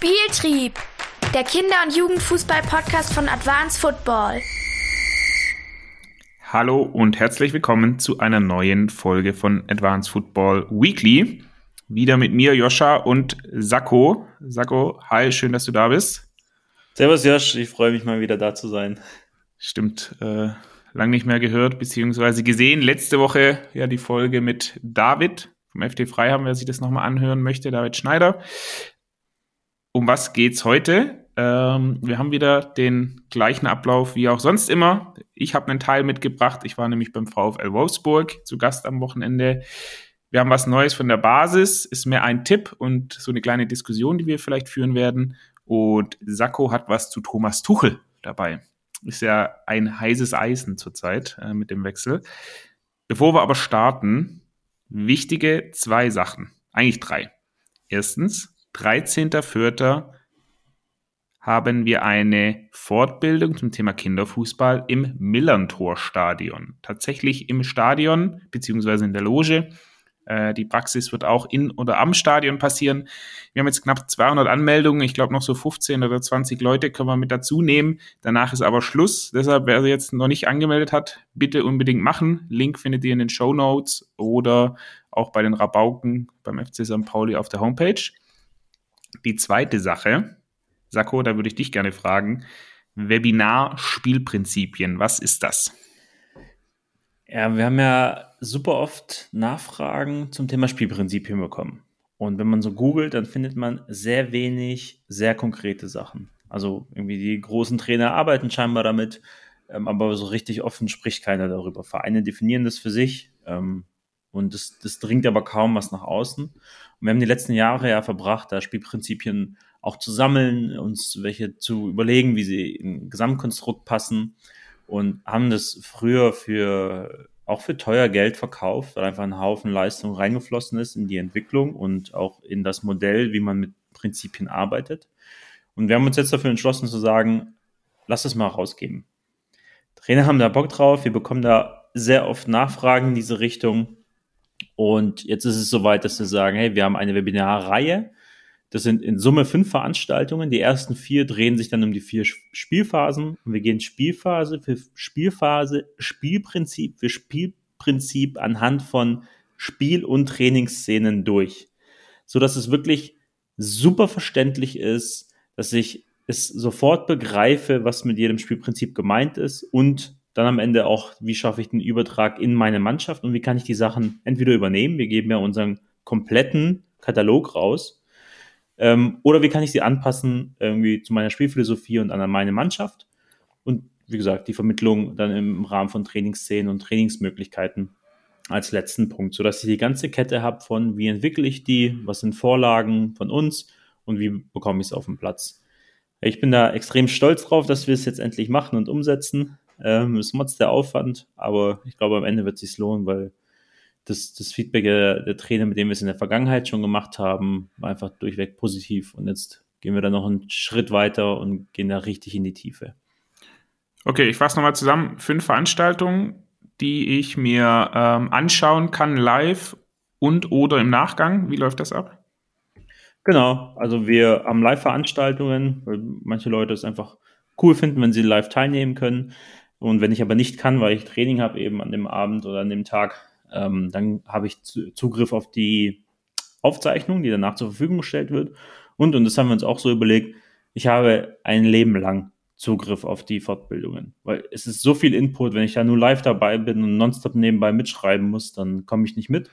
Spieltrieb, der Kinder- und Jugendfußball-Podcast von Advanced Football. Hallo und herzlich willkommen zu einer neuen Folge von Advanced Football Weekly. Wieder mit mir, Joscha und Sakko. Sakko, hi, schön, dass du da bist. Servus, Josh, ich freue mich mal wieder da zu sein. Stimmt, äh, lang nicht mehr gehört, beziehungsweise gesehen. Letzte Woche ja die Folge mit David vom FD Freiham, wer sich das nochmal anhören möchte, David Schneider. Um was geht's heute? Ähm, wir haben wieder den gleichen Ablauf wie auch sonst immer. Ich habe einen Teil mitgebracht. Ich war nämlich beim VfL Wolfsburg zu Gast am Wochenende. Wir haben was Neues von der Basis, ist mehr ein Tipp und so eine kleine Diskussion, die wir vielleicht führen werden. Und Sakko hat was zu Thomas Tuchel dabei. Ist ja ein heißes Eisen zurzeit äh, mit dem Wechsel. Bevor wir aber starten, wichtige zwei Sachen. Eigentlich drei. Erstens, 13.04. haben wir eine Fortbildung zum Thema Kinderfußball im Millantor-Stadion. Tatsächlich im Stadion beziehungsweise in der Loge. Äh, die Praxis wird auch in oder am Stadion passieren. Wir haben jetzt knapp 200 Anmeldungen. Ich glaube, noch so 15 oder 20 Leute können wir mit dazu nehmen. Danach ist aber Schluss. Deshalb, wer sich jetzt noch nicht angemeldet hat, bitte unbedingt machen. Link findet ihr in den Show Notes oder auch bei den Rabauken beim FC St. Pauli auf der Homepage. Die zweite Sache, Sakko, da würde ich dich gerne fragen. Webinar-Spielprinzipien, was ist das? Ja, wir haben ja super oft Nachfragen zum Thema Spielprinzipien bekommen. Und wenn man so googelt, dann findet man sehr wenig sehr konkrete Sachen. Also irgendwie die großen Trainer arbeiten scheinbar damit, ähm, aber so richtig offen spricht keiner darüber. Vereine definieren das für sich ähm, und das, das dringt aber kaum was nach außen. Und wir haben die letzten Jahre ja verbracht, da Spielprinzipien auch zu sammeln, uns welche zu überlegen, wie sie im Gesamtkonstrukt passen und haben das früher für auch für teuer Geld verkauft, weil einfach ein Haufen Leistung reingeflossen ist in die Entwicklung und auch in das Modell, wie man mit Prinzipien arbeitet. Und wir haben uns jetzt dafür entschlossen zu sagen, lass es mal rausgeben. Trainer haben da Bock drauf, wir bekommen da sehr oft Nachfragen in diese Richtung. Und jetzt ist es soweit, dass wir sagen, hey, wir haben eine Webinarreihe, das sind in Summe fünf Veranstaltungen. Die ersten vier drehen sich dann um die vier Spielphasen. Und wir gehen Spielphase für Spielphase, Spielprinzip für Spielprinzip anhand von Spiel- und Trainingsszenen durch. So dass es wirklich super verständlich ist, dass ich es sofort begreife, was mit jedem Spielprinzip gemeint ist und dann am Ende auch, wie schaffe ich den Übertrag in meine Mannschaft und wie kann ich die Sachen entweder übernehmen. Wir geben ja unseren kompletten Katalog raus ähm, oder wie kann ich sie anpassen irgendwie zu meiner Spielphilosophie und an meine Mannschaft? Und wie gesagt, die Vermittlung dann im Rahmen von Trainingsszenen und Trainingsmöglichkeiten als letzten Punkt, sodass ich die ganze Kette habe von, wie entwickle ich die, was sind Vorlagen von uns und wie bekomme ich es auf den Platz. Ich bin da extrem stolz drauf, dass wir es jetzt endlich machen und umsetzen. Ähm, es motzt der Aufwand, aber ich glaube, am Ende wird es sich lohnen, weil das, das Feedback der, der Trainer, mit dem wir es in der Vergangenheit schon gemacht haben, war einfach durchweg positiv. Und jetzt gehen wir da noch einen Schritt weiter und gehen da richtig in die Tiefe. Okay, ich fasse nochmal zusammen. Fünf Veranstaltungen, die ich mir ähm, anschauen kann, live und oder im Nachgang. Wie läuft das ab? Genau, also wir haben Live-Veranstaltungen, weil manche Leute es einfach cool finden, wenn sie live teilnehmen können. Und wenn ich aber nicht kann, weil ich Training habe eben an dem Abend oder an dem Tag, ähm, dann habe ich Zugriff auf die Aufzeichnung, die danach zur Verfügung gestellt wird. Und, und das haben wir uns auch so überlegt, ich habe ein Leben lang Zugriff auf die Fortbildungen. Weil es ist so viel Input, wenn ich da nur live dabei bin und nonstop nebenbei mitschreiben muss, dann komme ich nicht mit.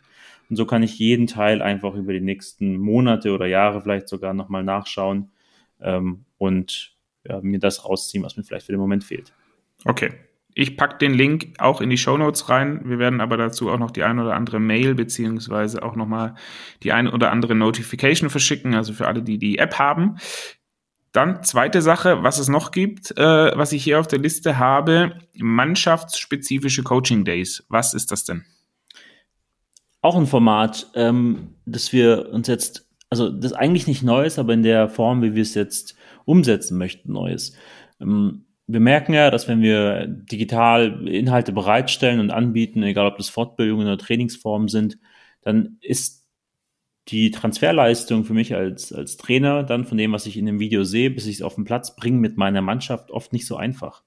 Und so kann ich jeden Teil einfach über die nächsten Monate oder Jahre vielleicht sogar nochmal nachschauen ähm, und ja, mir das rausziehen, was mir vielleicht für den Moment fehlt. Okay, ich packe den Link auch in die Show Notes rein. Wir werden aber dazu auch noch die ein oder andere Mail beziehungsweise auch nochmal die ein oder andere Notification verschicken, also für alle, die die App haben. Dann zweite Sache, was es noch gibt, äh, was ich hier auf der Liste habe, mannschaftsspezifische Coaching Days. Was ist das denn? Auch ein Format, ähm, das wir uns jetzt, also das eigentlich nicht neu ist, aber in der Form, wie wir es jetzt umsetzen möchten, neu ist. Ähm, wir merken ja, dass wenn wir digital Inhalte bereitstellen und anbieten, egal ob das Fortbildungen oder Trainingsformen sind, dann ist die Transferleistung für mich als, als Trainer dann von dem, was ich in dem Video sehe, bis ich es auf den Platz bringe mit meiner Mannschaft, oft nicht so einfach.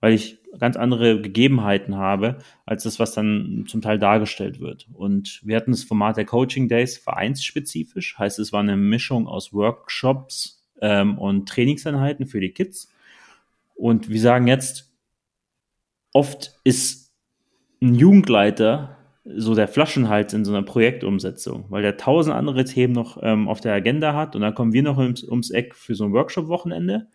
Weil ich ganz andere Gegebenheiten habe, als das, was dann zum Teil dargestellt wird. Und wir hatten das Format der Coaching Days vereinsspezifisch, heißt es war eine Mischung aus Workshops ähm, und Trainingseinheiten für die Kids. Und wir sagen jetzt, oft ist ein Jugendleiter so der Flaschenhals in so einer Projektumsetzung, weil der tausend andere Themen noch ähm, auf der Agenda hat und dann kommen wir noch ums, ums Eck für so ein Workshop-Wochenende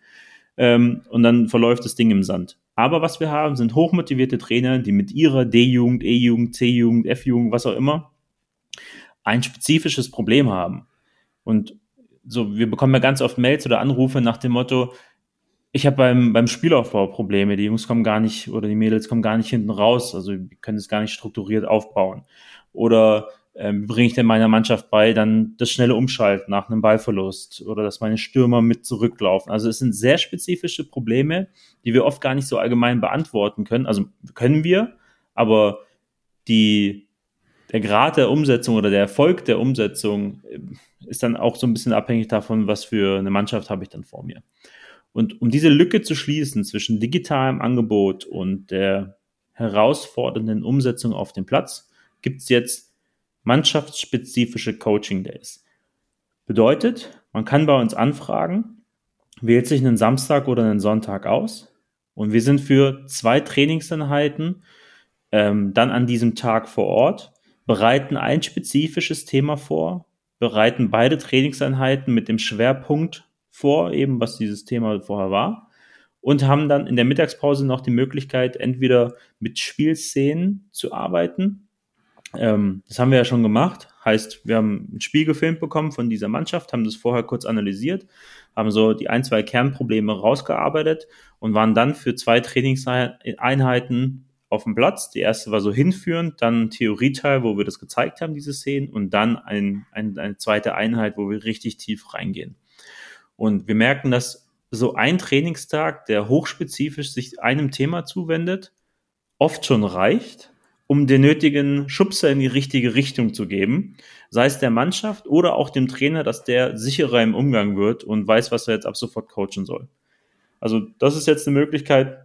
ähm, und dann verläuft das Ding im Sand. Aber was wir haben, sind hochmotivierte Trainer, die mit ihrer D-Jugend, E-Jugend, C-Jugend, F-Jugend, was auch immer, ein spezifisches Problem haben. Und so, wir bekommen ja ganz oft Mails oder Anrufe nach dem Motto, ich habe beim, beim Spielaufbau Probleme. Die Jungs kommen gar nicht oder die Mädels kommen gar nicht hinten raus. Also können es gar nicht strukturiert aufbauen. Oder ähm, bringe ich denn meiner Mannschaft bei, dann das schnelle Umschalten nach einem Ballverlust oder dass meine Stürmer mit zurücklaufen. Also es sind sehr spezifische Probleme, die wir oft gar nicht so allgemein beantworten können. Also können wir, aber die, der Grad der Umsetzung oder der Erfolg der Umsetzung äh, ist dann auch so ein bisschen abhängig davon, was für eine Mannschaft habe ich dann vor mir. Und um diese Lücke zu schließen zwischen digitalem Angebot und der herausfordernden Umsetzung auf dem Platz, gibt es jetzt mannschaftsspezifische Coaching Days. Bedeutet, man kann bei uns anfragen, wählt sich einen Samstag oder einen Sonntag aus und wir sind für zwei Trainingseinheiten ähm, dann an diesem Tag vor Ort, bereiten ein spezifisches Thema vor, bereiten beide Trainingseinheiten mit dem Schwerpunkt vor, eben was dieses Thema vorher war. Und haben dann in der Mittagspause noch die Möglichkeit, entweder mit Spielszenen zu arbeiten. Ähm, das haben wir ja schon gemacht. Heißt, wir haben ein Spiel gefilmt bekommen von dieser Mannschaft, haben das vorher kurz analysiert, haben so die ein, zwei Kernprobleme rausgearbeitet und waren dann für zwei Trainingseinheiten auf dem Platz. Die erste war so hinführend, dann ein Theorieteil, wo wir das gezeigt haben, diese Szenen, und dann ein, ein, eine zweite Einheit, wo wir richtig tief reingehen. Und wir merken, dass so ein Trainingstag, der hochspezifisch sich einem Thema zuwendet, oft schon reicht, um den nötigen Schubser in die richtige Richtung zu geben, sei es der Mannschaft oder auch dem Trainer, dass der sicherer im Umgang wird und weiß, was er jetzt ab sofort coachen soll. Also das ist jetzt eine Möglichkeit,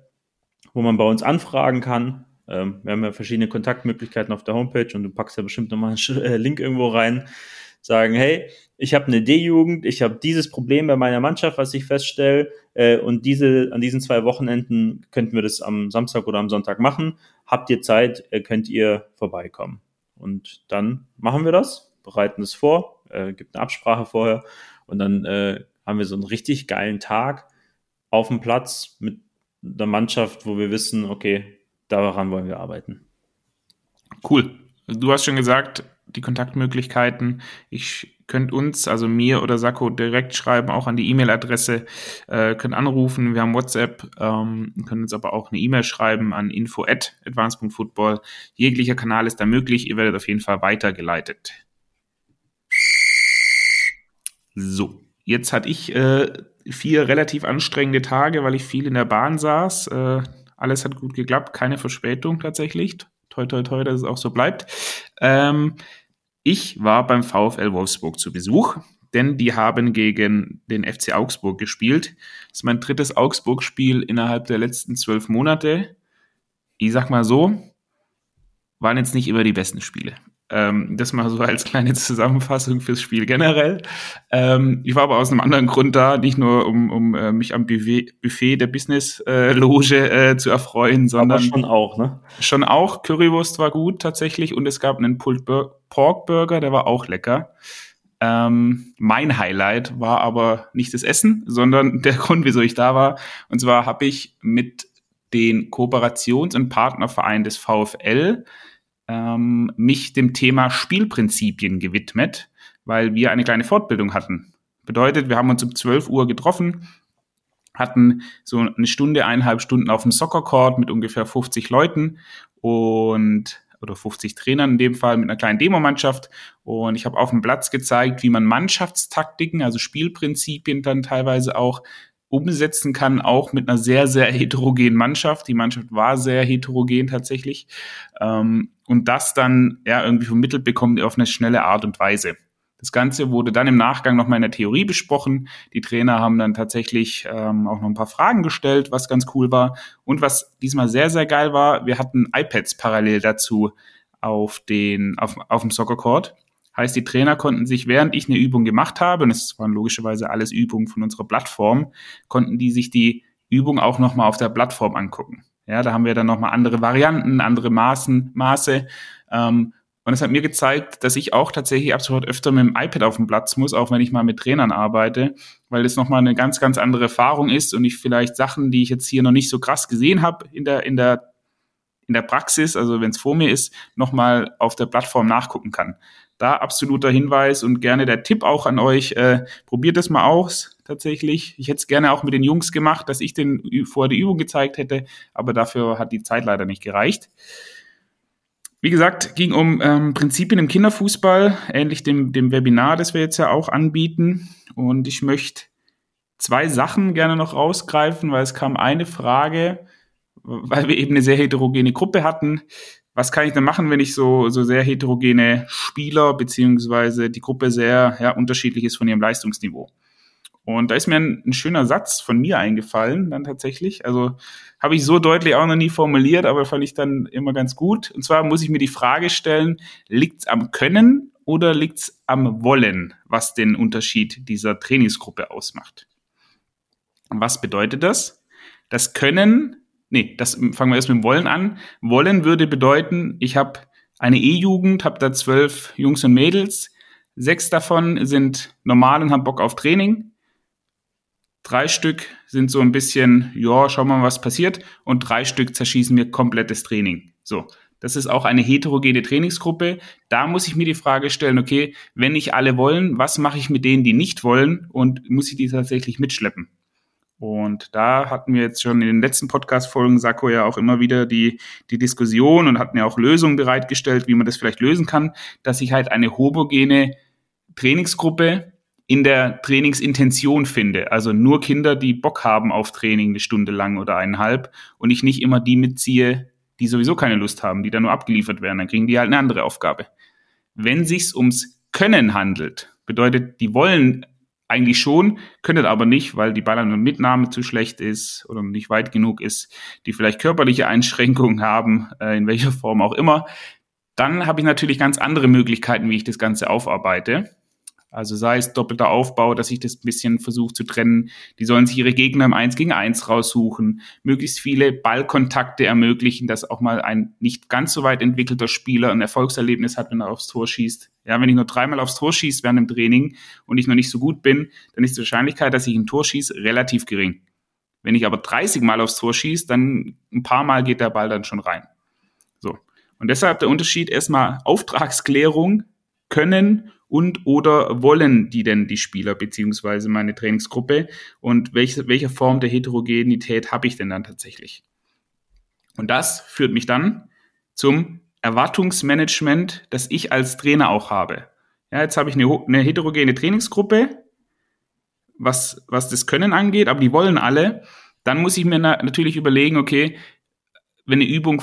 wo man bei uns anfragen kann. Ähm, wir haben ja verschiedene Kontaktmöglichkeiten auf der Homepage und du packst ja bestimmt nochmal einen äh, Link irgendwo rein. Sagen, hey, ich habe eine D-Jugend, ich habe dieses Problem bei meiner Mannschaft, was ich feststelle, äh, und diese, an diesen zwei Wochenenden könnten wir das am Samstag oder am Sonntag machen. Habt ihr Zeit, äh, könnt ihr vorbeikommen. Und dann machen wir das, bereiten es vor, äh, gibt eine Absprache vorher und dann äh, haben wir so einen richtig geilen Tag auf dem Platz mit der Mannschaft, wo wir wissen, okay, daran wollen wir arbeiten. Cool. Du hast schon gesagt, die Kontaktmöglichkeiten. Ich könnt uns, also mir oder Sakko, direkt schreiben, auch an die E-Mail-Adresse, äh, könnt anrufen, wir haben WhatsApp, ähm, können uns aber auch eine E-Mail schreiben an info at advance.football. Jeglicher Kanal ist da möglich, ihr werdet auf jeden Fall weitergeleitet. So, jetzt hatte ich äh, vier relativ anstrengende Tage, weil ich viel in der Bahn saß. Äh, alles hat gut geklappt, keine Verspätung tatsächlich. Toi, toi, toi, dass es auch so bleibt. Ähm, ich war beim VfL Wolfsburg zu Besuch, denn die haben gegen den FC Augsburg gespielt. Das ist mein drittes Augsburg-Spiel innerhalb der letzten zwölf Monate. Ich sag mal so, waren jetzt nicht immer die besten Spiele. Ähm, das mal so als kleine Zusammenfassung fürs Spiel generell. Ähm, ich war aber aus einem anderen Grund da, nicht nur um, um äh, mich am Buffet, Buffet der Business-Loge äh, zu erfreuen, sondern aber schon auch, ne? Schon auch. Currywurst war gut tatsächlich und es gab einen Pulled Pork Burger, der war auch lecker. Ähm, mein Highlight war aber nicht das Essen, sondern der Grund, wieso ich da war. Und zwar habe ich mit den Kooperations- und Partnerverein des VfL ähm, mich dem Thema Spielprinzipien gewidmet, weil wir eine kleine Fortbildung hatten. Bedeutet, wir haben uns um 12 Uhr getroffen, hatten so eine Stunde, eineinhalb Stunden auf dem Soccer-Court mit ungefähr 50 Leuten und oder 50 Trainern in dem Fall mit einer kleinen Demomannschaft und ich habe auf dem Platz gezeigt, wie man Mannschaftstaktiken, also Spielprinzipien dann teilweise auch umsetzen kann, auch mit einer sehr, sehr heterogenen Mannschaft. Die Mannschaft war sehr heterogen tatsächlich. Ähm, und das dann ja irgendwie vermittelt bekommt auf eine schnelle Art und Weise. Das Ganze wurde dann im Nachgang nochmal in der Theorie besprochen. Die Trainer haben dann tatsächlich ähm, auch noch ein paar Fragen gestellt, was ganz cool war. Und was diesmal sehr, sehr geil war, wir hatten iPads parallel dazu auf, den, auf, auf dem Soccer Court. Heißt, die Trainer konnten sich, während ich eine Übung gemacht habe, und es waren logischerweise alles Übungen von unserer Plattform, konnten die sich die Übung auch nochmal auf der Plattform angucken. Ja, da haben wir dann nochmal andere Varianten, andere Maßen, Maße. Ähm, und es hat mir gezeigt, dass ich auch tatsächlich ab sofort öfter mit dem iPad auf dem Platz muss, auch wenn ich mal mit Trainern arbeite, weil das nochmal eine ganz, ganz andere Erfahrung ist und ich vielleicht Sachen, die ich jetzt hier noch nicht so krass gesehen habe in der, in der, in der Praxis, also wenn es vor mir ist, nochmal auf der Plattform nachgucken kann. Da absoluter Hinweis und gerne der Tipp auch an euch, äh, probiert es mal aus, tatsächlich. Ich hätte es gerne auch mit den Jungs gemacht, dass ich den vorher die Übung gezeigt hätte, aber dafür hat die Zeit leider nicht gereicht. Wie gesagt, ging um ähm, Prinzipien im Kinderfußball, ähnlich dem, dem Webinar, das wir jetzt ja auch anbieten. Und ich möchte zwei Sachen gerne noch rausgreifen, weil es kam eine Frage, weil wir eben eine sehr heterogene Gruppe hatten. Was kann ich denn machen, wenn ich so, so sehr heterogene Spieler beziehungsweise die Gruppe sehr ja, unterschiedlich ist von ihrem Leistungsniveau? Und da ist mir ein, ein, schöner Satz von mir eingefallen, dann tatsächlich. Also habe ich so deutlich auch noch nie formuliert, aber fand ich dann immer ganz gut. Und zwar muss ich mir die Frage stellen, liegt's am Können oder liegt's am Wollen, was den Unterschied dieser Trainingsgruppe ausmacht? Was bedeutet das? Das Können, nee, das fangen wir erst mit dem Wollen an. Wollen würde bedeuten, ich habe eine E-Jugend, habe da zwölf Jungs und Mädels, sechs davon sind normal und haben Bock auf Training Drei Stück sind so ein bisschen, ja, schauen wir mal, was passiert. Und drei Stück zerschießen mir komplettes Training. So. Das ist auch eine heterogene Trainingsgruppe. Da muss ich mir die Frage stellen, okay, wenn nicht alle wollen, was mache ich mit denen, die nicht wollen? Und muss ich die tatsächlich mitschleppen? Und da hatten wir jetzt schon in den letzten Podcast-Folgen, Sako ja auch immer wieder die, die Diskussion und hatten ja auch Lösungen bereitgestellt, wie man das vielleicht lösen kann, dass ich halt eine homogene Trainingsgruppe in der Trainingsintention finde. Also nur Kinder, die Bock haben auf Training eine Stunde lang oder eineinhalb und ich nicht immer die mitziehe, die sowieso keine Lust haben, die da nur abgeliefert werden, dann kriegen die halt eine andere Aufgabe. Wenn sich's ums Können handelt, bedeutet, die wollen eigentlich schon, können aber nicht, weil die Ball- und Mitnahme zu schlecht ist oder nicht weit genug ist, die vielleicht körperliche Einschränkungen haben, äh, in welcher Form auch immer, dann habe ich natürlich ganz andere Möglichkeiten, wie ich das Ganze aufarbeite. Also sei es doppelter Aufbau, dass ich das ein bisschen versuche zu trennen. Die sollen sich ihre Gegner im 1 gegen 1 raussuchen, möglichst viele Ballkontakte ermöglichen, dass auch mal ein nicht ganz so weit entwickelter Spieler ein Erfolgserlebnis hat, wenn er aufs Tor schießt. Ja, wenn ich nur dreimal aufs Tor schieße während dem Training und ich noch nicht so gut bin, dann ist die Wahrscheinlichkeit, dass ich ein Tor schieße, relativ gering. Wenn ich aber 30 Mal aufs Tor schieße, dann ein paar Mal geht der Ball dann schon rein. So. Und deshalb der Unterschied erstmal Auftragsklärung, Können und oder wollen die denn die Spieler beziehungsweise meine Trainingsgruppe und welche, welche Form der Heterogenität habe ich denn dann tatsächlich? Und das führt mich dann zum Erwartungsmanagement, das ich als Trainer auch habe. Ja, jetzt habe ich eine, eine heterogene Trainingsgruppe, was, was das Können angeht, aber die wollen alle. Dann muss ich mir na natürlich überlegen, okay, wenn eine Übung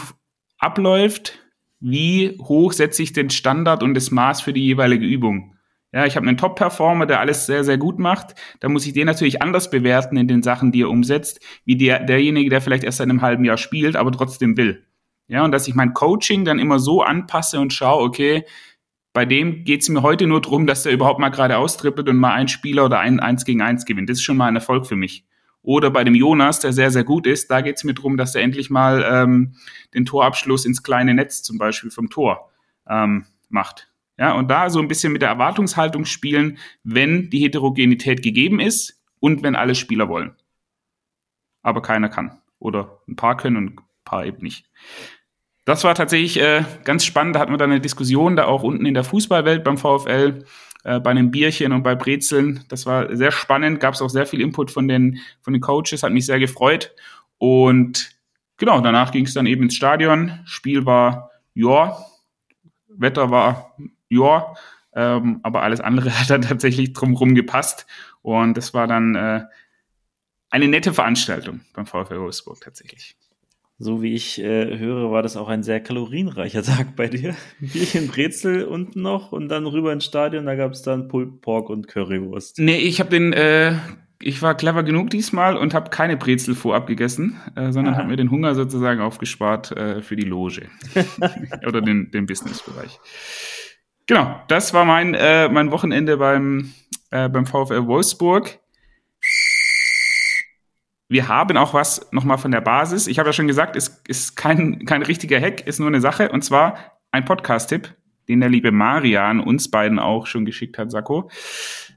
abläuft, wie hoch setze ich den Standard und das Maß für die jeweilige Übung. Ja, ich habe einen Top-Performer, der alles sehr, sehr gut macht. Da muss ich den natürlich anders bewerten in den Sachen, die er umsetzt, wie der, derjenige, der vielleicht erst seit einem halben Jahr spielt, aber trotzdem will. Ja, und dass ich mein Coaching dann immer so anpasse und schaue, okay, bei dem geht es mir heute nur darum, dass der überhaupt mal gerade austrippelt und mal ein Spieler oder ein Eins gegen Eins gewinnt. Das ist schon mal ein Erfolg für mich. Oder bei dem Jonas, der sehr, sehr gut ist, da geht es mir darum, dass er endlich mal ähm, den Torabschluss ins kleine Netz zum Beispiel vom Tor ähm, macht. Ja, und da so ein bisschen mit der Erwartungshaltung spielen, wenn die Heterogenität gegeben ist und wenn alle Spieler wollen. Aber keiner kann. Oder ein paar können und ein paar eben nicht. Das war tatsächlich äh, ganz spannend. Da hatten wir dann eine Diskussion da auch unten in der Fußballwelt beim VfL äh, bei einem Bierchen und bei Brezeln. Das war sehr spannend, gab es auch sehr viel Input von den, von den Coaches, hat mich sehr gefreut. Und genau, danach ging es dann eben ins Stadion. Spiel war ja, Wetter war ja, ähm, aber alles andere hat dann tatsächlich drumherum gepasst. Und das war dann äh, eine nette Veranstaltung beim VfL Wolfsburg tatsächlich. So wie ich äh, höre, war das auch ein sehr kalorienreicher Tag bei dir. Bierchen Brezel unten noch und dann rüber ins Stadion, da gab es dann Pulled Pork und Currywurst. Nee, ich habe den, äh, ich war clever genug diesmal und habe keine Brezel vorab gegessen, äh, sondern habe mir den Hunger sozusagen aufgespart äh, für die Loge oder den, den Businessbereich. Genau, das war mein, äh, mein Wochenende beim, äh, beim VfL Wolfsburg. Wir haben auch was nochmal von der Basis. Ich habe ja schon gesagt, es ist kein, kein richtiger Hack, ist nur eine Sache. Und zwar ein Podcast-Tipp, den der liebe Marian uns beiden auch schon geschickt hat, Sakko.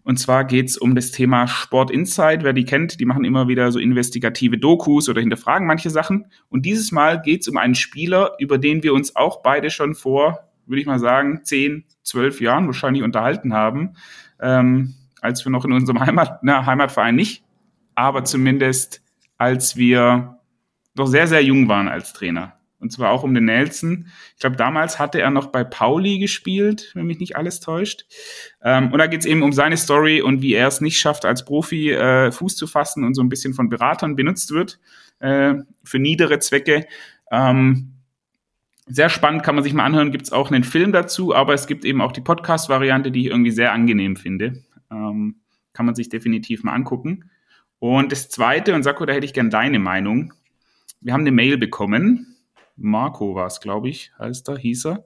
Und zwar geht's um das Thema Sport Insight. Wer die kennt, die machen immer wieder so investigative Dokus oder hinterfragen manche Sachen. Und dieses Mal geht's um einen Spieler, über den wir uns auch beide schon vor, würde ich mal sagen, zehn, zwölf Jahren wahrscheinlich unterhalten haben, ähm, als wir noch in unserem Heimat, na, Heimatverein nicht, aber zumindest als wir noch sehr, sehr jung waren als Trainer. Und zwar auch um den Nelson. Ich glaube, damals hatte er noch bei Pauli gespielt, wenn mich nicht alles täuscht. Ähm, und da geht es eben um seine Story und wie er es nicht schafft, als Profi äh, Fuß zu fassen und so ein bisschen von Beratern benutzt wird äh, für niedere Zwecke. Ähm, sehr spannend, kann man sich mal anhören. Gibt es auch einen Film dazu, aber es gibt eben auch die Podcast-Variante, die ich irgendwie sehr angenehm finde. Ähm, kann man sich definitiv mal angucken. Und das Zweite, und Sakko, da hätte ich gern deine Meinung. Wir haben eine Mail bekommen. Marco war es, glaube ich, heißt er, hieß er.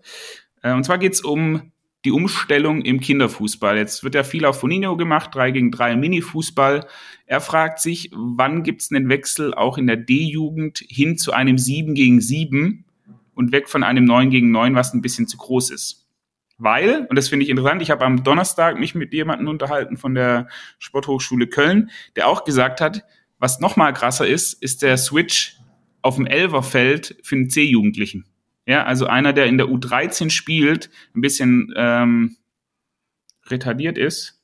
Äh, und zwar geht es um die Umstellung im Kinderfußball. Jetzt wird ja viel auf Fonino gemacht, 3 gegen 3 Mini-Fußball. Er fragt sich, wann gibt es einen Wechsel auch in der D-Jugend hin zu einem 7 gegen 7 und weg von einem 9 gegen 9, was ein bisschen zu groß ist. Weil, und das finde ich interessant, ich habe am Donnerstag mich mit jemandem unterhalten von der Sporthochschule Köln, der auch gesagt hat, was noch mal krasser ist, ist der Switch auf dem Elverfeld für einen C-Jugendlichen. Ja, also einer, der in der U13 spielt, ein bisschen ähm, retardiert ist,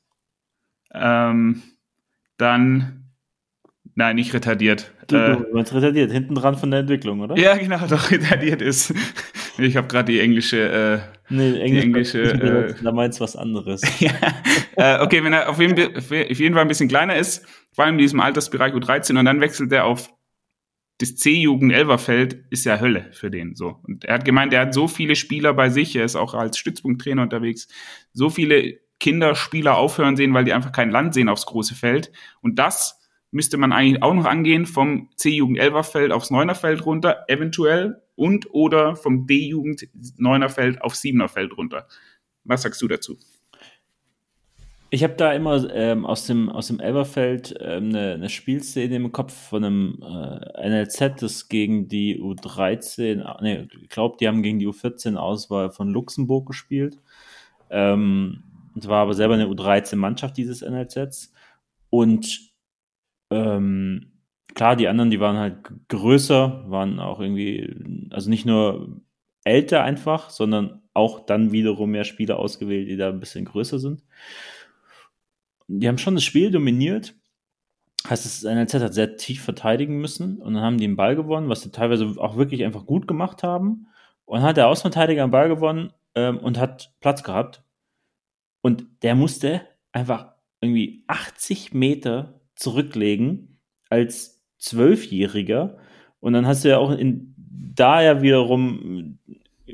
ähm, dann Nein, nicht retardiert. Du, äh, du meinst retardiert, hinten dran von der Entwicklung, oder? Ja, genau, doch retardiert ist. Ich habe gerade die englische. Äh, nee, Englisch, die englische. Äh, da meinst du was anderes. ja, äh, okay, wenn er auf jeden, auf jeden Fall ein bisschen kleiner ist, vor allem in diesem Altersbereich U13 und dann wechselt er auf das C-Jugend-Elverfeld, ist ja Hölle für den. So. Und er hat gemeint, er hat so viele Spieler bei sich, er ist auch als Stützpunkttrainer unterwegs, so viele Kinderspieler aufhören sehen, weil die einfach kein Land sehen aufs große Feld. Und das müsste man eigentlich auch noch angehen vom C-Jugend Elverfeld aufs Neunerfeld runter, eventuell, und oder vom D-Jugend Neunerfeld aufs Siebenerfeld runter. Was sagst du dazu? Ich habe da immer ähm, aus dem, aus dem Elberfeld ähm, eine, eine, Spielszene im Kopf von einem äh, NLZ, das gegen die U13, ne, ich glaube, die haben gegen die U14-Auswahl von Luxemburg gespielt. Ähm, war aber selber eine U13-Mannschaft dieses NLZs. Und ähm, klar, die anderen, die waren halt größer, waren auch irgendwie, also nicht nur älter einfach, sondern auch dann wiederum mehr Spieler ausgewählt, die da ein bisschen größer sind. Die haben schon das Spiel dominiert. Heißt, das NLZ hat sehr tief verteidigen müssen und dann haben die den Ball gewonnen, was sie teilweise auch wirklich einfach gut gemacht haben. Und hat der Außenverteidiger den Ball gewonnen ähm, und hat Platz gehabt. Und der musste einfach irgendwie 80 Meter zurücklegen als Zwölfjähriger. Und dann hast du ja auch in, da ja wiederum,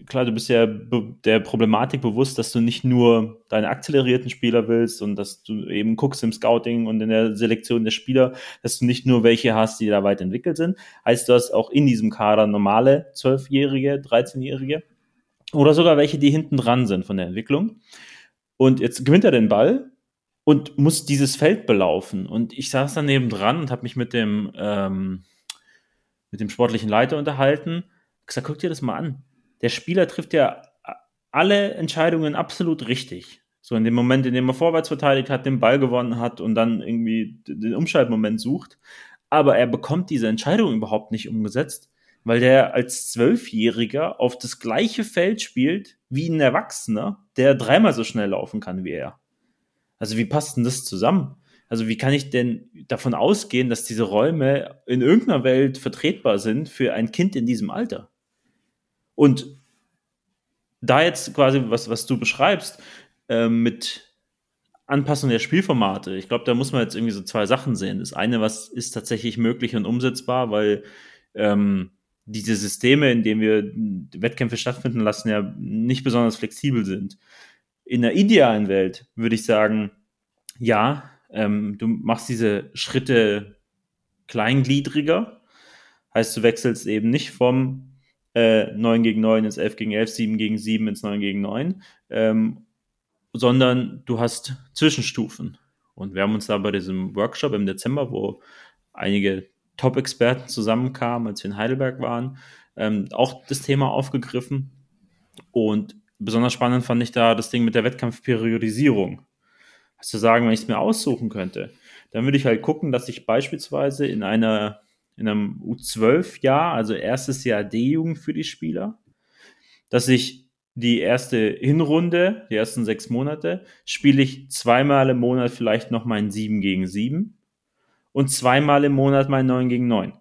klar, du bist ja der Problematik bewusst, dass du nicht nur deine akzelerierten Spieler willst und dass du eben guckst im Scouting und in der Selektion der Spieler, dass du nicht nur welche hast, die da weit entwickelt sind. Heißt, du hast auch in diesem Kader normale Zwölfjährige, 13-Jährige oder sogar welche, die hinten dran sind von der Entwicklung. Und jetzt gewinnt er den Ball und muss dieses Feld belaufen. Und ich saß daneben dran und habe mich mit dem, ähm, mit dem sportlichen Leiter unterhalten. Ich gesagt, guck dir das mal an. Der Spieler trifft ja alle Entscheidungen absolut richtig. So in dem Moment, in dem er vorwärts verteidigt hat, den Ball gewonnen hat und dann irgendwie den Umschaltmoment sucht. Aber er bekommt diese Entscheidung überhaupt nicht umgesetzt, weil der als Zwölfjähriger auf das gleiche Feld spielt wie ein Erwachsener, der dreimal so schnell laufen kann wie er. Also wie passt denn das zusammen? Also wie kann ich denn davon ausgehen, dass diese Räume in irgendeiner Welt vertretbar sind für ein Kind in diesem Alter? Und da jetzt quasi, was, was du beschreibst, äh, mit Anpassung der Spielformate, ich glaube, da muss man jetzt irgendwie so zwei Sachen sehen. Das eine, was ist tatsächlich möglich und umsetzbar, weil ähm, diese Systeme, in denen wir Wettkämpfe stattfinden lassen, ja nicht besonders flexibel sind. In der idealen Welt würde ich sagen, ja, ähm, du machst diese Schritte kleingliedriger. Heißt, du wechselst eben nicht vom äh, 9 gegen 9 ins 11 gegen 11, 7 gegen 7 ins 9 gegen 9, ähm, sondern du hast Zwischenstufen. Und wir haben uns da bei diesem Workshop im Dezember, wo einige Top-Experten zusammenkamen, als wir in Heidelberg waren, ähm, auch das Thema aufgegriffen. Und besonders spannend fand ich da das Ding mit der Wettkampfperiodisierung. Also sagen, wenn ich es mir aussuchen könnte, dann würde ich halt gucken, dass ich beispielsweise in einer in einem U12-Jahr, also erstes Jahr D-Jugend für die Spieler, dass ich die erste Hinrunde, die ersten sechs Monate, spiele ich zweimal im Monat vielleicht noch mein 7 gegen 7 und zweimal im Monat mein 9 gegen 9.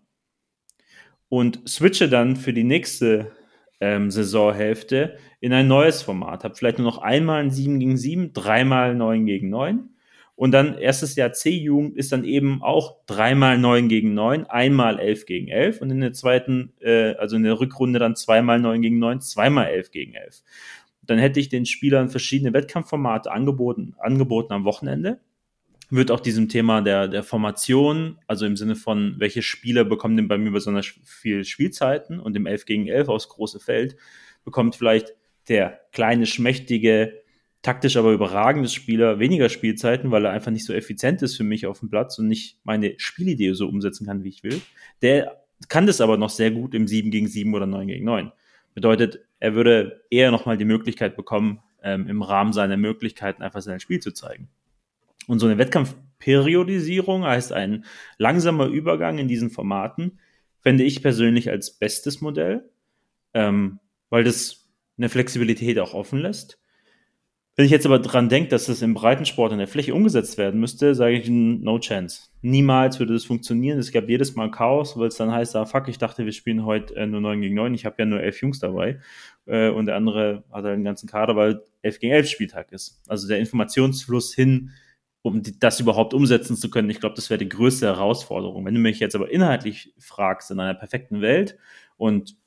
Und switche dann für die nächste ähm, Saisonhälfte in ein neues Format. Habe vielleicht nur noch einmal ein 7 gegen 7, dreimal 9 gegen 9. Und dann erstes Jahr C-Jugend ist dann eben auch dreimal 9 gegen 9, einmal 11 gegen 11 und in der zweiten, äh, also in der Rückrunde dann zweimal 9 gegen 9, zweimal 11 gegen 11. Dann hätte ich den Spielern verschiedene Wettkampfformate angeboten, angeboten am Wochenende wird auch diesem Thema der, der Formation, also im Sinne von, welche Spieler bekommen denn bei mir besonders viel Spielzeiten und im 11 gegen 11 aus große Feld bekommt vielleicht der kleine, schmächtige, taktisch aber überragende Spieler weniger Spielzeiten, weil er einfach nicht so effizient ist für mich auf dem Platz und nicht meine Spielidee so umsetzen kann, wie ich will. Der kann das aber noch sehr gut im 7 gegen 7 oder 9 gegen 9. Bedeutet, er würde eher nochmal die Möglichkeit bekommen, ähm, im Rahmen seiner Möglichkeiten einfach sein Spiel zu zeigen. Und so eine Wettkampfperiodisierung heißt ein langsamer Übergang in diesen Formaten, fände ich persönlich als bestes Modell, ähm, weil das eine Flexibilität auch offen lässt. Wenn ich jetzt aber dran denke, dass das im Breitensport in der Fläche umgesetzt werden müsste, sage ich no chance. Niemals würde das funktionieren. Es gab jedes Mal Chaos, weil es dann heißt, ah fuck, ich dachte, wir spielen heute äh, nur 9 gegen 9. Ich habe ja nur elf Jungs dabei. Äh, und der andere hat halt einen ganzen Kader, weil 11 gegen 11 Spieltag ist. Also der Informationsfluss hin um das überhaupt umsetzen zu können. Ich glaube, das wäre die größte Herausforderung. Wenn du mich jetzt aber inhaltlich fragst, in einer perfekten Welt und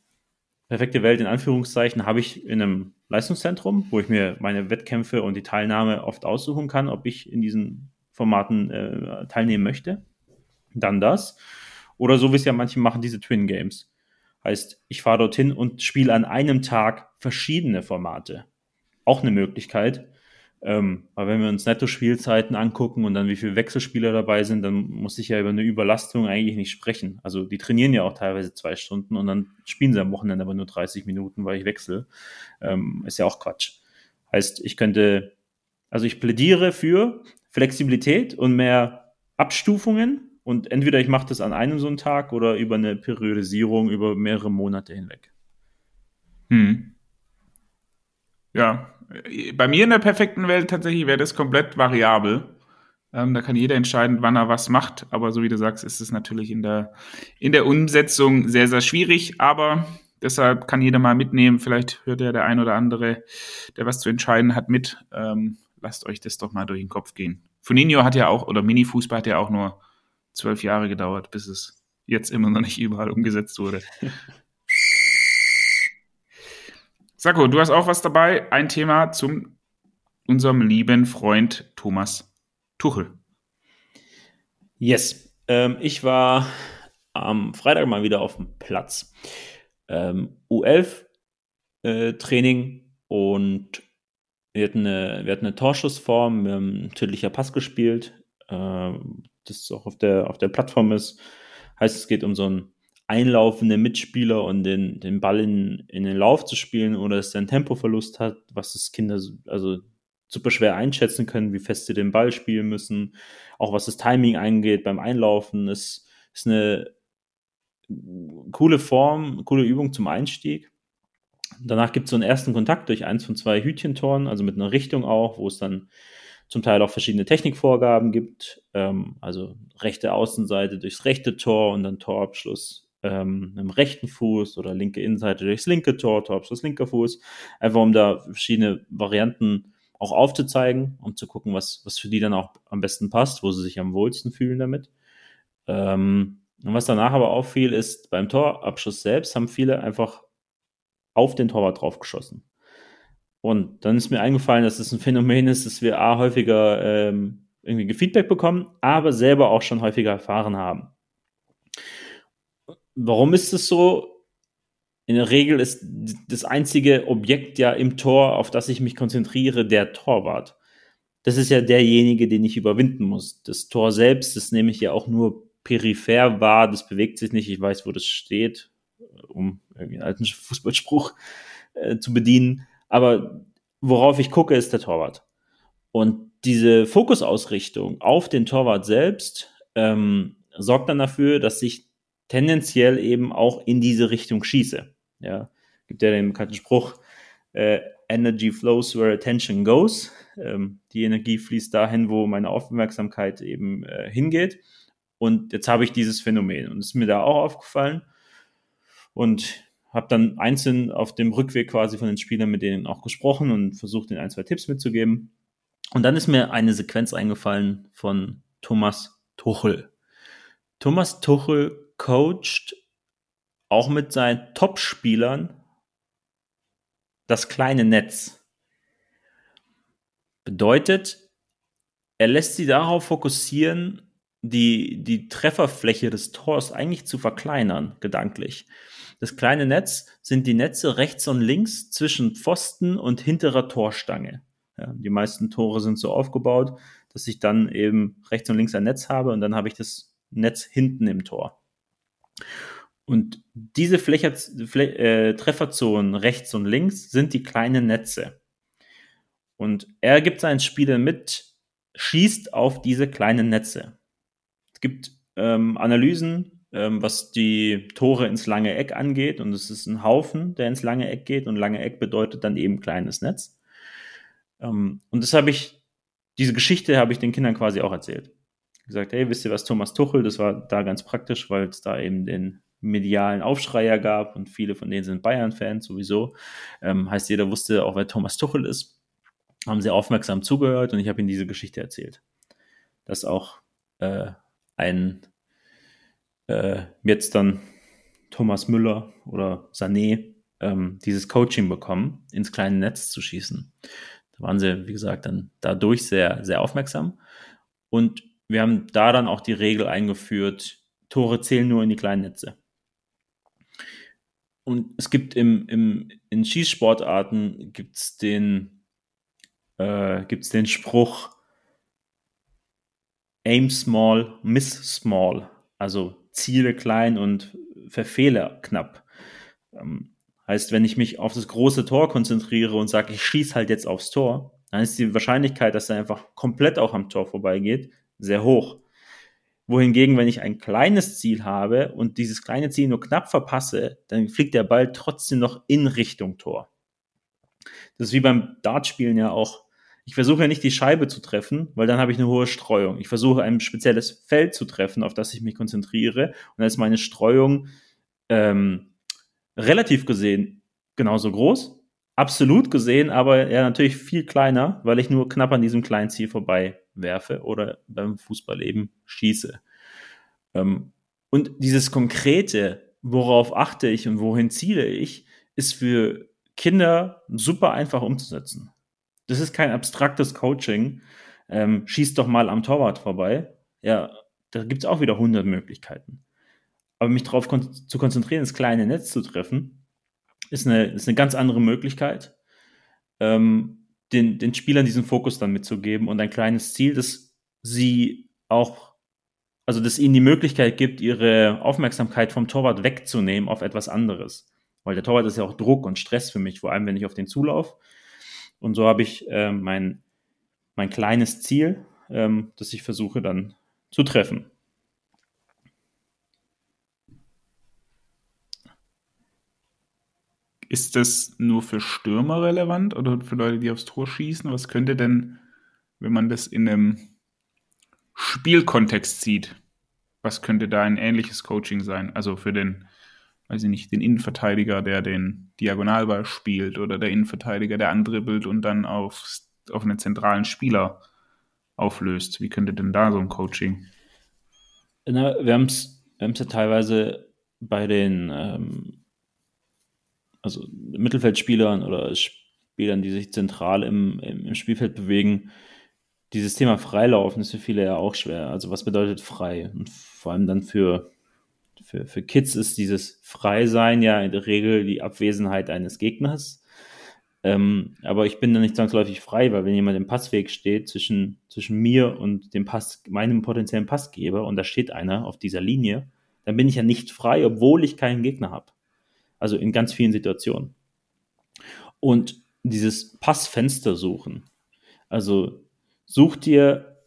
perfekte Welt in Anführungszeichen habe ich in einem Leistungszentrum, wo ich mir meine Wettkämpfe und die Teilnahme oft aussuchen kann, ob ich in diesen Formaten äh, teilnehmen möchte. Dann das. Oder so wie es ja manche machen, diese Twin Games. Heißt, ich fahre dorthin und spiele an einem Tag verschiedene Formate. Auch eine Möglichkeit. Ähm, aber wenn wir uns Netto-Spielzeiten angucken und dann wie viele Wechselspieler dabei sind, dann muss ich ja über eine Überlastung eigentlich nicht sprechen. Also die trainieren ja auch teilweise zwei Stunden und dann spielen sie am Wochenende aber nur 30 Minuten, weil ich wechsle. Ähm, ist ja auch Quatsch. Heißt, ich könnte, also ich plädiere für Flexibilität und mehr Abstufungen und entweder ich mache das an einem so einen Tag oder über eine Periodisierung über mehrere Monate hinweg. Hm. Ja, bei mir in der perfekten Welt tatsächlich wäre das komplett variabel. Ähm, da kann jeder entscheiden, wann er was macht. Aber so wie du sagst, ist es natürlich in der, in der Umsetzung sehr, sehr schwierig. Aber deshalb kann jeder mal mitnehmen. Vielleicht hört ja der ein oder andere, der was zu entscheiden hat, mit. Ähm, lasst euch das doch mal durch den Kopf gehen. Funinho hat ja auch, oder Mini-Fußball hat ja auch nur zwölf Jahre gedauert, bis es jetzt immer noch nicht überall umgesetzt wurde. Sako, du hast auch was dabei. Ein Thema zum unserem lieben Freund Thomas Tuchel. Yes. Ähm, ich war am Freitag mal wieder auf dem Platz. Ähm, U11 äh, Training und wir hatten eine, wir hatten eine Torschussform, wir haben tödlicher Pass gespielt, äh, das auch auf der, auf der Plattform ist. Heißt, es geht um so ein einlaufende Mitspieler und den, den Ball in, in den Lauf zu spielen oder dass er einen Tempoverlust hat, was das Kinder also super schwer einschätzen können, wie fest sie den Ball spielen müssen. Auch was das Timing angeht beim Einlaufen, ist, ist eine coole Form, coole Übung zum Einstieg. Danach gibt es so einen ersten Kontakt durch eins von zwei Hütchentoren, also mit einer Richtung auch, wo es dann zum Teil auch verschiedene Technikvorgaben gibt, ähm, also rechte Außenseite durchs rechte Tor und dann Torabschluss ähm, einem rechten Fuß oder linke Innenseite durchs linke Tor, Torabschluss linker Fuß, einfach um da verschiedene Varianten auch aufzuzeigen, um zu gucken, was, was für die dann auch am besten passt, wo sie sich am wohlsten fühlen damit. Ähm, Und was danach aber auffiel, ist, beim Torabschuss selbst haben viele einfach auf den Torwart draufgeschossen. Und dann ist mir eingefallen, dass es ein Phänomen ist, dass wir A häufiger ähm, irgendwie Feedback bekommen, aber selber auch schon häufiger erfahren haben. Warum ist es so? In der Regel ist das einzige Objekt ja im Tor, auf das ich mich konzentriere, der Torwart. Das ist ja derjenige, den ich überwinden muss. Das Tor selbst, das nehme ich ja auch nur peripher wahr, das bewegt sich nicht, ich weiß, wo das steht, um irgendwie einen alten Fußballspruch äh, zu bedienen. Aber worauf ich gucke, ist der Torwart. Und diese Fokusausrichtung auf den Torwart selbst ähm, sorgt dann dafür, dass ich tendenziell eben auch in diese Richtung schieße. Ja, gibt ja den bekannten Spruch, äh, Energy flows where attention goes. Ähm, die Energie fließt dahin, wo meine Aufmerksamkeit eben äh, hingeht. Und jetzt habe ich dieses Phänomen und es ist mir da auch aufgefallen und habe dann einzeln auf dem Rückweg quasi von den Spielern mit denen auch gesprochen und versucht, den ein, zwei Tipps mitzugeben. Und dann ist mir eine Sequenz eingefallen von Thomas Tuchel. Thomas Tuchel coacht auch mit seinen Top-Spielern das kleine Netz. Bedeutet, er lässt sie darauf fokussieren, die, die Trefferfläche des Tors eigentlich zu verkleinern, gedanklich. Das kleine Netz sind die Netze rechts und links zwischen Pfosten und hinterer Torstange. Ja, die meisten Tore sind so aufgebaut, dass ich dann eben rechts und links ein Netz habe und dann habe ich das Netz hinten im Tor. Und diese Fläche, Flä äh, Trefferzonen rechts und links sind die kleinen Netze. Und er gibt seinen Spielern mit, schießt auf diese kleinen Netze gibt ähm, Analysen, ähm, was die Tore ins lange Eck angeht. Und es ist ein Haufen, der ins lange Eck geht. Und lange Eck bedeutet dann eben kleines Netz. Ähm, und das habe ich, diese Geschichte habe ich den Kindern quasi auch erzählt. Gesagt, hey, wisst ihr was, Thomas Tuchel, das war da ganz praktisch, weil es da eben den medialen Aufschreier gab und viele von denen sind Bayern-Fans sowieso. Ähm, heißt, jeder wusste auch, wer Thomas Tuchel ist. Haben sie aufmerksam zugehört und ich habe ihnen diese Geschichte erzählt. Dass auch äh, ein äh, jetzt dann Thomas Müller oder Sané ähm, dieses Coaching bekommen, ins kleine Netz zu schießen. Da waren sie, wie gesagt, dann dadurch sehr, sehr aufmerksam. Und wir haben da dann auch die Regel eingeführt, Tore zählen nur in die kleinen Netze. Und es gibt im, im, in Schießsportarten gibt's den, äh, den Spruch, aim small, miss small. Also ziele klein und verfehle knapp. Ähm, heißt, wenn ich mich auf das große Tor konzentriere und sage, ich schieße halt jetzt aufs Tor, dann ist die Wahrscheinlichkeit, dass er einfach komplett auch am Tor vorbeigeht, sehr hoch. Wohingegen, wenn ich ein kleines Ziel habe und dieses kleine Ziel nur knapp verpasse, dann fliegt der Ball trotzdem noch in Richtung Tor. Das ist wie beim Dartspielen ja auch ich versuche ja nicht die Scheibe zu treffen, weil dann habe ich eine hohe Streuung. Ich versuche ein spezielles Feld zu treffen, auf das ich mich konzentriere. Und dann ist meine Streuung ähm, relativ gesehen genauso groß. Absolut gesehen, aber ja natürlich viel kleiner, weil ich nur knapp an diesem kleinen Ziel vorbei werfe oder beim Fußball eben schieße. Ähm, und dieses Konkrete, worauf achte ich und wohin ziele ich, ist für Kinder super einfach umzusetzen. Das ist kein abstraktes Coaching. Ähm, schieß doch mal am Torwart vorbei. Ja, da gibt es auch wieder 100 Möglichkeiten. Aber mich darauf kon zu konzentrieren, das kleine Netz zu treffen, ist eine, ist eine ganz andere Möglichkeit, ähm, den, den Spielern diesen Fokus dann mitzugeben und ein kleines Ziel, das sie auch, also das ihnen die Möglichkeit gibt, ihre Aufmerksamkeit vom Torwart wegzunehmen auf etwas anderes. Weil der Torwart ist ja auch Druck und Stress für mich, vor allem wenn ich auf den zulaufe. Und so habe ich äh, mein, mein kleines Ziel, ähm, das ich versuche dann zu treffen. Ist das nur für Stürmer relevant oder für Leute, die aufs Tor schießen? Was könnte denn, wenn man das in einem Spielkontext sieht, was könnte da ein ähnliches Coaching sein? Also für den weiß ich nicht, den Innenverteidiger, der den Diagonalball spielt oder der Innenverteidiger, der andribbelt und dann auf, auf einen zentralen Spieler auflöst. Wie könnte denn da so ein Coaching? Na, wir haben es wir ja teilweise bei den ähm, also Mittelfeldspielern oder Spielern, die sich zentral im, im, im Spielfeld bewegen, dieses Thema Freilaufen ist für viele ja auch schwer. Also was bedeutet frei? Und vor allem dann für, für, für Kids ist dieses Freisein ja in der Regel die Abwesenheit eines Gegners. Ähm, aber ich bin da nicht zwangsläufig frei, weil wenn jemand im Passweg steht zwischen, zwischen mir und dem Pass, meinem potenziellen Passgeber und da steht einer auf dieser Linie, dann bin ich ja nicht frei, obwohl ich keinen Gegner habe. Also in ganz vielen Situationen. Und dieses Passfenster suchen. Also such dir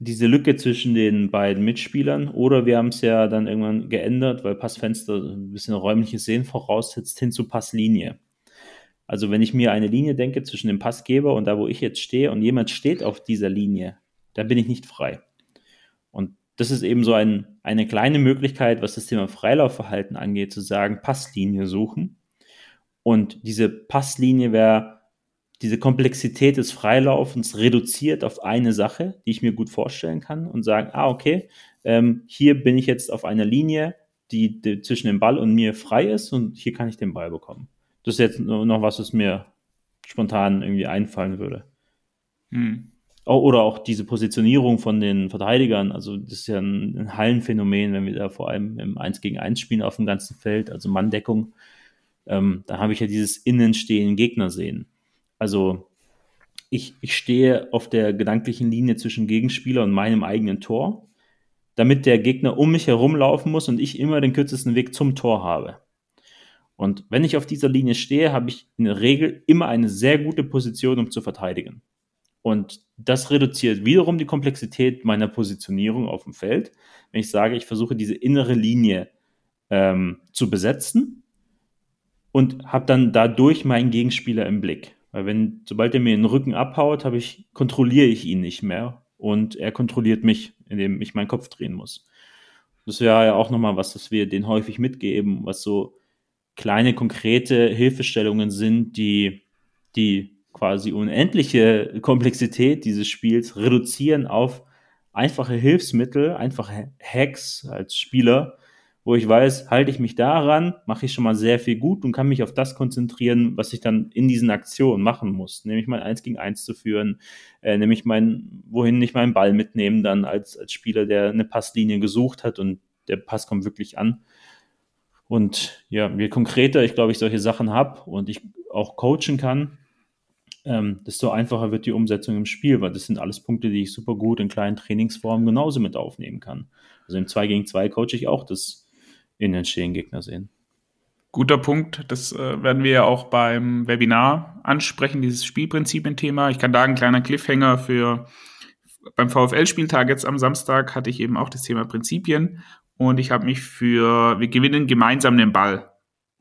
diese Lücke zwischen den beiden Mitspielern oder wir haben es ja dann irgendwann geändert, weil Passfenster ein bisschen räumliches Sehen voraussetzt, hin zu Passlinie. Also wenn ich mir eine Linie denke zwischen dem Passgeber und da, wo ich jetzt stehe und jemand steht auf dieser Linie, dann bin ich nicht frei. Und das ist eben so ein, eine kleine Möglichkeit, was das Thema Freilaufverhalten angeht, zu sagen, Passlinie suchen. Und diese Passlinie wäre diese Komplexität des Freilaufens reduziert auf eine Sache, die ich mir gut vorstellen kann und sagen, ah, okay, ähm, hier bin ich jetzt auf einer Linie, die, die, zwischen dem Ball und mir frei ist und hier kann ich den Ball bekommen. Das ist jetzt noch was, was mir spontan irgendwie einfallen würde. Hm. Oder auch diese Positionierung von den Verteidigern. Also, das ist ja ein, ein Hallenphänomen, wenn wir da vor allem im 1 gegen 1 spielen auf dem ganzen Feld, also Manndeckung. Ähm, da habe ich ja dieses Innenstehen Gegner sehen. Also, ich, ich stehe auf der gedanklichen Linie zwischen Gegenspieler und meinem eigenen Tor, damit der Gegner um mich herumlaufen muss und ich immer den kürzesten Weg zum Tor habe. Und wenn ich auf dieser Linie stehe, habe ich in der Regel immer eine sehr gute Position, um zu verteidigen. Und das reduziert wiederum die Komplexität meiner Positionierung auf dem Feld, wenn ich sage, ich versuche diese innere Linie ähm, zu besetzen und habe dann dadurch meinen Gegenspieler im Blick. Weil wenn, sobald er mir den Rücken abhaut, habe ich, kontrolliere ich ihn nicht mehr und er kontrolliert mich, indem ich meinen Kopf drehen muss. Das wäre ja auch nochmal was, das wir den häufig mitgeben, was so kleine konkrete Hilfestellungen sind, die, die quasi unendliche Komplexität dieses Spiels reduzieren auf einfache Hilfsmittel, einfache Hacks als Spieler, wo ich weiß, halte ich mich daran, mache ich schon mal sehr viel gut und kann mich auf das konzentrieren, was ich dann in diesen Aktionen machen muss. Nämlich mein Eins gegen Eins zu führen, äh, nämlich mein, wohin ich meinen Ball mitnehmen dann als, als Spieler, der eine Passlinie gesucht hat und der Pass kommt wirklich an. Und ja, je konkreter ich, glaube ich, solche Sachen habe und ich auch coachen kann, ähm, desto einfacher wird die Umsetzung im Spiel, weil das sind alles Punkte, die ich super gut in kleinen Trainingsformen genauso mit aufnehmen kann. Also im 2 gegen 2 coache ich auch das in den stehenden Gegner sehen. Guter Punkt. Das äh, werden wir ja auch beim Webinar ansprechen, dieses Spielprinzipien-Thema. Ich kann da einen kleinen Cliffhanger für beim VfL-Spieltag jetzt am Samstag hatte ich eben auch das Thema Prinzipien und ich habe mich für wir gewinnen gemeinsam den Ball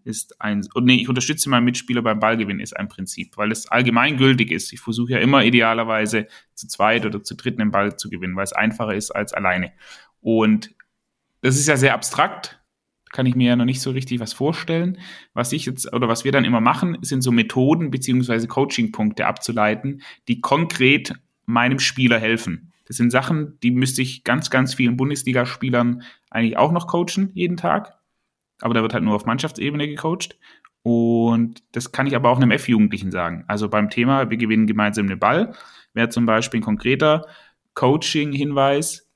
ist ein, und nee, ich unterstütze meinen Mitspieler beim Ballgewinn ist ein Prinzip, weil es allgemeingültig ist. Ich versuche ja immer idealerweise zu zweit oder zu dritt den Ball zu gewinnen, weil es einfacher ist als alleine. Und das ist ja sehr abstrakt, kann ich mir ja noch nicht so richtig was vorstellen. Was ich jetzt oder was wir dann immer machen, sind so Methoden beziehungsweise Coaching-Punkte abzuleiten, die konkret meinem Spieler helfen. Das sind Sachen, die müsste ich ganz, ganz vielen Bundesligaspielern eigentlich auch noch coachen jeden Tag aber da wird halt nur auf Mannschaftsebene gecoacht. Und das kann ich aber auch einem F-Jugendlichen sagen. Also beim Thema, wir gewinnen gemeinsam den Ball, wäre zum Beispiel ein konkreter Coaching-Hinweis,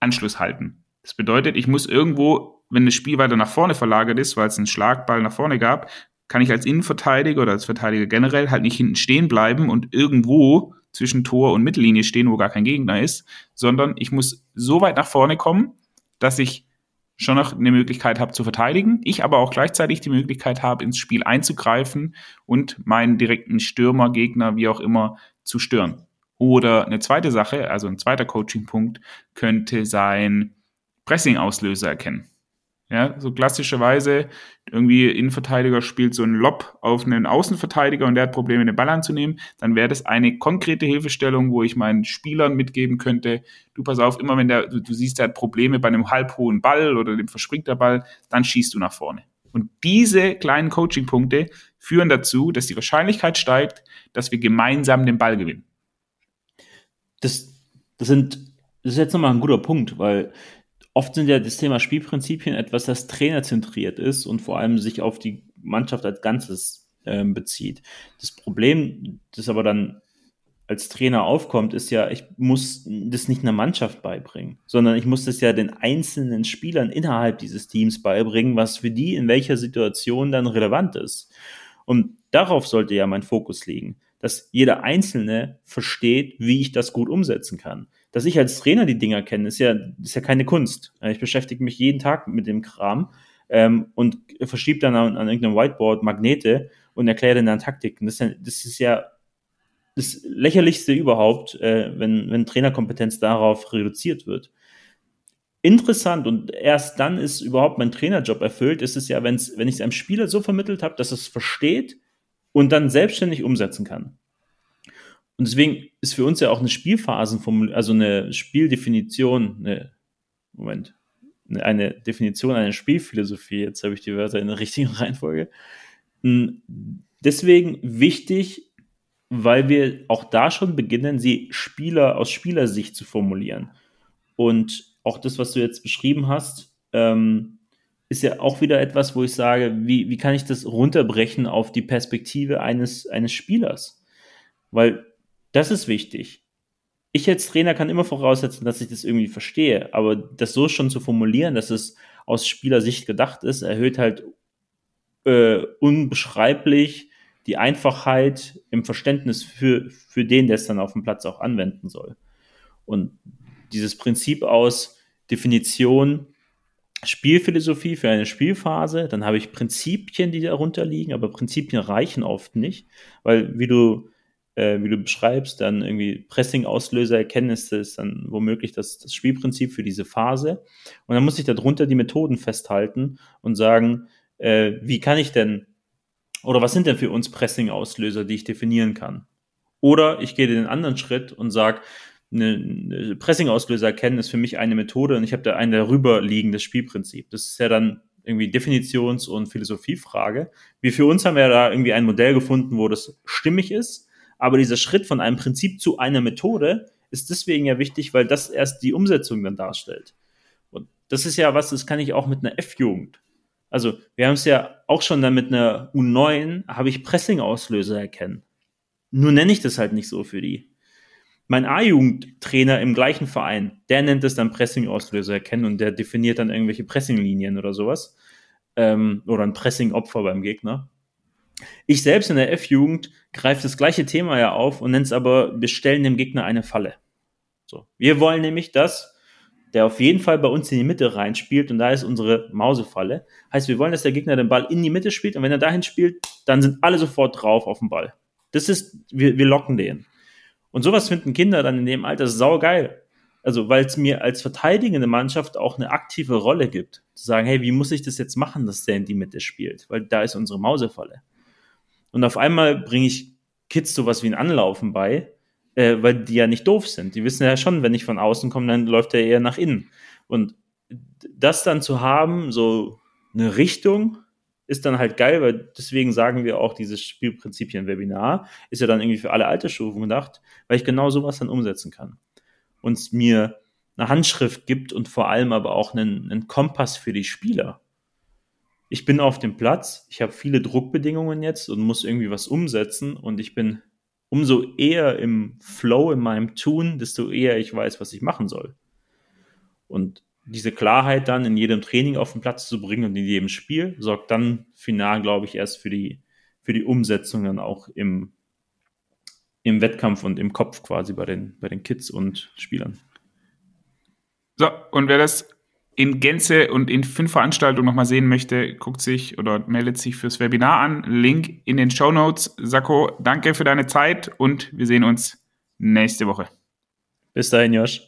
Anschluss halten. Das bedeutet, ich muss irgendwo, wenn das Spiel weiter nach vorne verlagert ist, weil es einen Schlagball nach vorne gab, kann ich als Innenverteidiger oder als Verteidiger generell halt nicht hinten stehen bleiben und irgendwo zwischen Tor und Mittellinie stehen, wo gar kein Gegner ist, sondern ich muss so weit nach vorne kommen, dass ich schon noch eine Möglichkeit habe zu verteidigen, ich aber auch gleichzeitig die Möglichkeit habe, ins Spiel einzugreifen und meinen direkten Stürmer, Gegner, wie auch immer, zu stören. Oder eine zweite Sache, also ein zweiter Coaching-Punkt, könnte sein Pressing-Auslöser erkennen. Ja, so klassischerweise irgendwie Innenverteidiger spielt so einen Lob auf einen Außenverteidiger und der hat Probleme, den Ball anzunehmen, dann wäre das eine konkrete Hilfestellung, wo ich meinen Spielern mitgeben könnte, du pass auf, immer wenn der, du, du siehst, der hat Probleme bei einem halbhohen Ball oder dem verspringt der Ball, dann schießt du nach vorne. Und diese kleinen Coaching-Punkte führen dazu, dass die Wahrscheinlichkeit steigt, dass wir gemeinsam den Ball gewinnen. Das, das sind, das ist jetzt nochmal ein guter Punkt, weil oft sind ja das Thema Spielprinzipien etwas, das trainerzentriert ist und vor allem sich auf die Mannschaft als Ganzes äh, bezieht. Das Problem, das aber dann als Trainer aufkommt, ist ja, ich muss das nicht einer Mannschaft beibringen, sondern ich muss das ja den einzelnen Spielern innerhalb dieses Teams beibringen, was für die in welcher Situation dann relevant ist. Und darauf sollte ja mein Fokus liegen, dass jeder Einzelne versteht, wie ich das gut umsetzen kann. Dass ich als Trainer die Dinger kenne, ist ja, ist ja keine Kunst. Ich beschäftige mich jeden Tag mit dem Kram ähm, und verschiebe dann an, an irgendeinem Whiteboard Magnete und erkläre dann Taktiken. Das ist ja, das ist ja das lächerlichste überhaupt, äh, wenn, wenn Trainerkompetenz darauf reduziert wird. Interessant und erst dann ist überhaupt mein Trainerjob erfüllt, ist es ja, wenn's, wenn ich es einem Spieler so vermittelt habe, dass es versteht und dann selbstständig umsetzen kann. Und deswegen ist für uns ja auch eine Spielphasenformulierung, also eine Spieldefinition, eine, Moment, eine Definition eine Spielphilosophie, jetzt habe ich die Wörter in der richtigen Reihenfolge. Hm, deswegen wichtig, weil wir auch da schon beginnen, sie Spieler aus Spielersicht zu formulieren. Und auch das, was du jetzt beschrieben hast, ähm, ist ja auch wieder etwas, wo ich sage, wie, wie kann ich das runterbrechen auf die Perspektive eines, eines Spielers? Weil das ist wichtig. Ich als Trainer kann immer voraussetzen, dass ich das irgendwie verstehe, aber das so schon zu formulieren, dass es aus Spielersicht gedacht ist, erhöht halt äh, unbeschreiblich die Einfachheit im Verständnis für, für den, der es dann auf dem Platz auch anwenden soll. Und dieses Prinzip aus Definition, Spielphilosophie für eine Spielphase, dann habe ich Prinzipien, die darunter liegen, aber Prinzipien reichen oft nicht, weil wie du, äh, wie du beschreibst, dann irgendwie Pressing-Auslöser erkennen, ist dann womöglich das, das Spielprinzip für diese Phase. Und dann muss ich darunter die Methoden festhalten und sagen, äh, wie kann ich denn oder was sind denn für uns Pressing-Auslöser, die ich definieren kann? Oder ich gehe den anderen Schritt und sage, eine Pressing-Auslöser erkennen ist für mich eine Methode und ich habe da ein darüber liegendes Spielprinzip. Das ist ja dann irgendwie Definitions- und Philosophiefrage. Wir für uns haben ja da irgendwie ein Modell gefunden, wo das stimmig ist. Aber dieser Schritt von einem Prinzip zu einer Methode ist deswegen ja wichtig, weil das erst die Umsetzung dann darstellt. Und das ist ja was, das kann ich auch mit einer F-Jugend. Also wir haben es ja auch schon dann mit einer U9, habe ich Pressing-Auslöser erkennen. Nur nenne ich das halt nicht so für die. Mein A-Jugendtrainer im gleichen Verein, der nennt es dann Pressing-Auslöser erkennen und der definiert dann irgendwelche Pressing-Linien oder sowas. Ähm, oder ein Pressing-Opfer beim Gegner. Ich selbst in der F-Jugend greife das gleiche Thema ja auf und nenne es aber, wir stellen dem Gegner eine Falle. So. Wir wollen nämlich, dass der auf jeden Fall bei uns in die Mitte reinspielt und da ist unsere Mausefalle. Heißt, wir wollen, dass der Gegner den Ball in die Mitte spielt und wenn er dahin spielt, dann sind alle sofort drauf auf dem Ball. Das ist, wir, wir locken den. Und sowas finden Kinder dann in dem Alter saugeil. Also, weil es mir als verteidigende Mannschaft auch eine aktive Rolle gibt. Zu sagen, hey, wie muss ich das jetzt machen, dass der in die Mitte spielt? Weil da ist unsere Mausefalle. Und auf einmal bringe ich Kids sowas wie ein Anlaufen bei, äh, weil die ja nicht doof sind. Die wissen ja schon, wenn ich von außen komme, dann läuft er eher nach innen. Und das dann zu haben, so eine Richtung, ist dann halt geil, weil deswegen sagen wir auch, dieses Spielprinzipien-Webinar ist ja dann irgendwie für alle Altersstufen gedacht, weil ich genau sowas dann umsetzen kann. Und es mir eine Handschrift gibt und vor allem aber auch einen, einen Kompass für die Spieler. Ich bin auf dem Platz, ich habe viele Druckbedingungen jetzt und muss irgendwie was umsetzen und ich bin umso eher im Flow in meinem Tun, desto eher ich weiß, was ich machen soll. Und diese Klarheit dann in jedem Training auf den Platz zu bringen und in jedem Spiel, sorgt dann final, glaube ich, erst für die, für die Umsetzung dann auch im, im Wettkampf und im Kopf quasi bei den, bei den Kids und Spielern. So, und wer das in Gänze und in fünf Veranstaltungen nochmal sehen möchte, guckt sich oder meldet sich fürs Webinar an. Link in den Show Notes. Sako, danke für deine Zeit und wir sehen uns nächste Woche. Bis dahin, Josh.